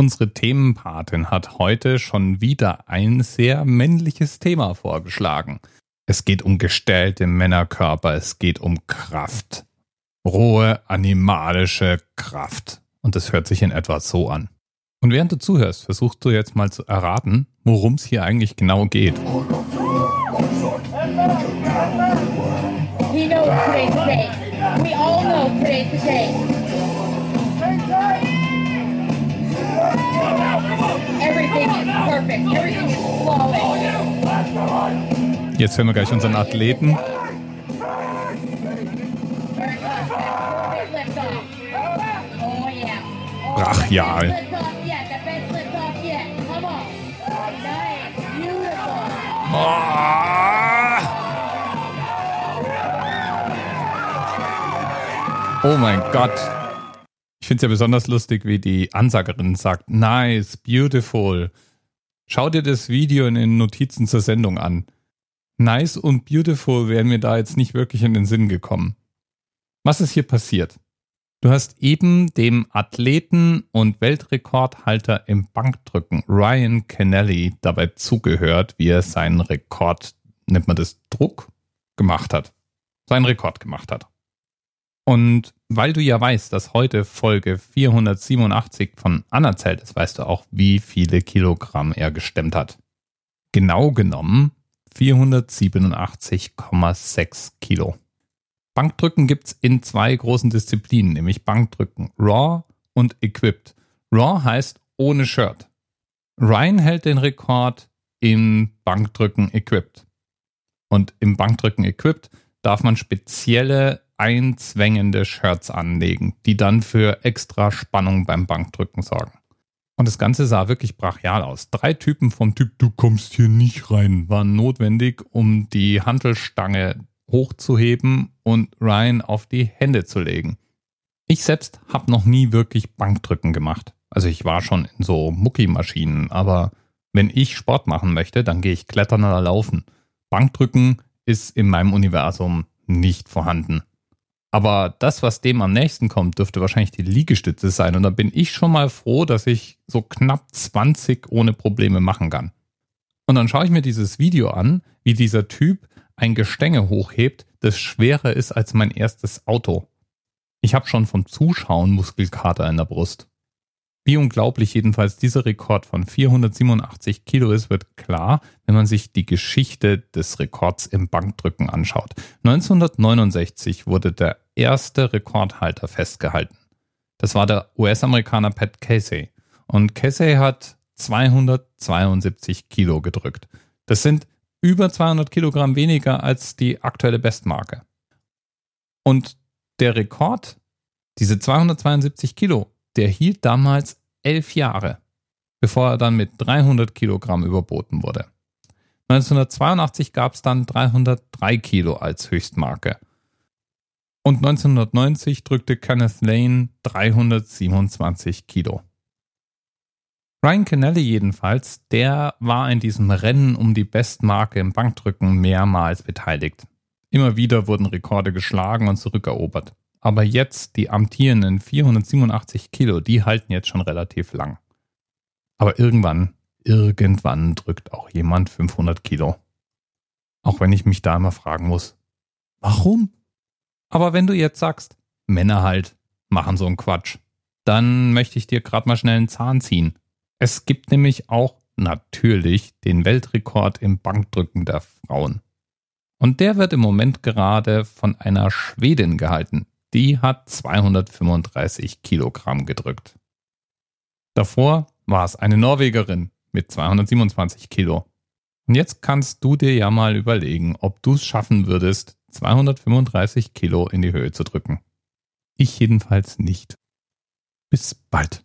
Unsere Themenpatin hat heute schon wieder ein sehr männliches Thema vorgeschlagen. Es geht um gestellte Männerkörper, es geht um Kraft. Rohe animalische Kraft. Und das hört sich in etwa so an. Und während du zuhörst, versuchst du jetzt mal zu erraten, worum es hier eigentlich genau geht. We all know today's the day. Jetzt hören wir gleich unseren Athleten. Brachial. Oh mein Gott. Ich finde es ja besonders lustig, wie die Ansagerin sagt, nice, beautiful. Schau dir das Video in den Notizen zur Sendung an. Nice und beautiful wären mir da jetzt nicht wirklich in den Sinn gekommen. Was ist hier passiert? Du hast eben dem Athleten und Weltrekordhalter im Bankdrücken Ryan Kennelly dabei zugehört, wie er seinen Rekord, nennt man das Druck, gemacht hat. Seinen Rekord gemacht hat. Und weil du ja weißt, dass heute Folge 487 von Anna zählt ist, weißt du auch, wie viele Kilogramm er gestemmt hat. Genau genommen 487,6 Kilo. Bankdrücken gibt es in zwei großen Disziplinen, nämlich Bankdrücken Raw und Equipped. Raw heißt ohne Shirt. Ryan hält den Rekord im Bankdrücken Equipped. Und im Bankdrücken Equipped darf man spezielle einzwängende Shirts anlegen, die dann für extra Spannung beim Bankdrücken sorgen. Und das Ganze sah wirklich brachial aus. Drei Typen vom Typ Du kommst hier nicht rein waren notwendig, um die Handelstange hochzuheben und Ryan auf die Hände zu legen. Ich selbst habe noch nie wirklich Bankdrücken gemacht. Also ich war schon in so Muckimaschinen, aber wenn ich Sport machen möchte, dann gehe ich klettern oder laufen. Bankdrücken ist in meinem Universum nicht vorhanden. Aber das, was dem am nächsten kommt, dürfte wahrscheinlich die Liegestütze sein. Und da bin ich schon mal froh, dass ich so knapp 20 ohne Probleme machen kann. Und dann schaue ich mir dieses Video an, wie dieser Typ ein Gestänge hochhebt, das schwerer ist als mein erstes Auto. Ich habe schon vom Zuschauen Muskelkater in der Brust. Wie unglaublich jedenfalls dieser Rekord von 487 Kilo ist, wird klar, wenn man sich die Geschichte des Rekords im Bankdrücken anschaut. 1969 wurde der erste Rekordhalter festgehalten. Das war der US-Amerikaner Pat Casey. Und Casey hat 272 Kilo gedrückt. Das sind über 200 Kilogramm weniger als die aktuelle Bestmarke. Und der Rekord, diese 272 Kilo, der hielt damals elf Jahre, bevor er dann mit 300 Kilogramm überboten wurde. 1982 gab es dann 303 Kilo als Höchstmarke. Und 1990 drückte Kenneth Lane 327 Kilo. Ryan Kennelly jedenfalls, der war in diesem Rennen um die Bestmarke im Bankdrücken mehrmals beteiligt. Immer wieder wurden Rekorde geschlagen und zurückerobert. Aber jetzt die amtierenden 487 Kilo, die halten jetzt schon relativ lang. Aber irgendwann, irgendwann drückt auch jemand 500 Kilo. Auch wenn ich mich da immer fragen muss, warum? Aber wenn du jetzt sagst, Männer halt machen so einen Quatsch, dann möchte ich dir gerade mal schnell einen Zahn ziehen. Es gibt nämlich auch natürlich den Weltrekord im Bankdrücken der Frauen. Und der wird im Moment gerade von einer Schwedin gehalten. Die hat 235 Kilogramm gedrückt. Davor war es eine Norwegerin mit 227 Kilo. Und jetzt kannst du dir ja mal überlegen, ob du es schaffen würdest, 235 Kilo in die Höhe zu drücken. Ich jedenfalls nicht. Bis bald.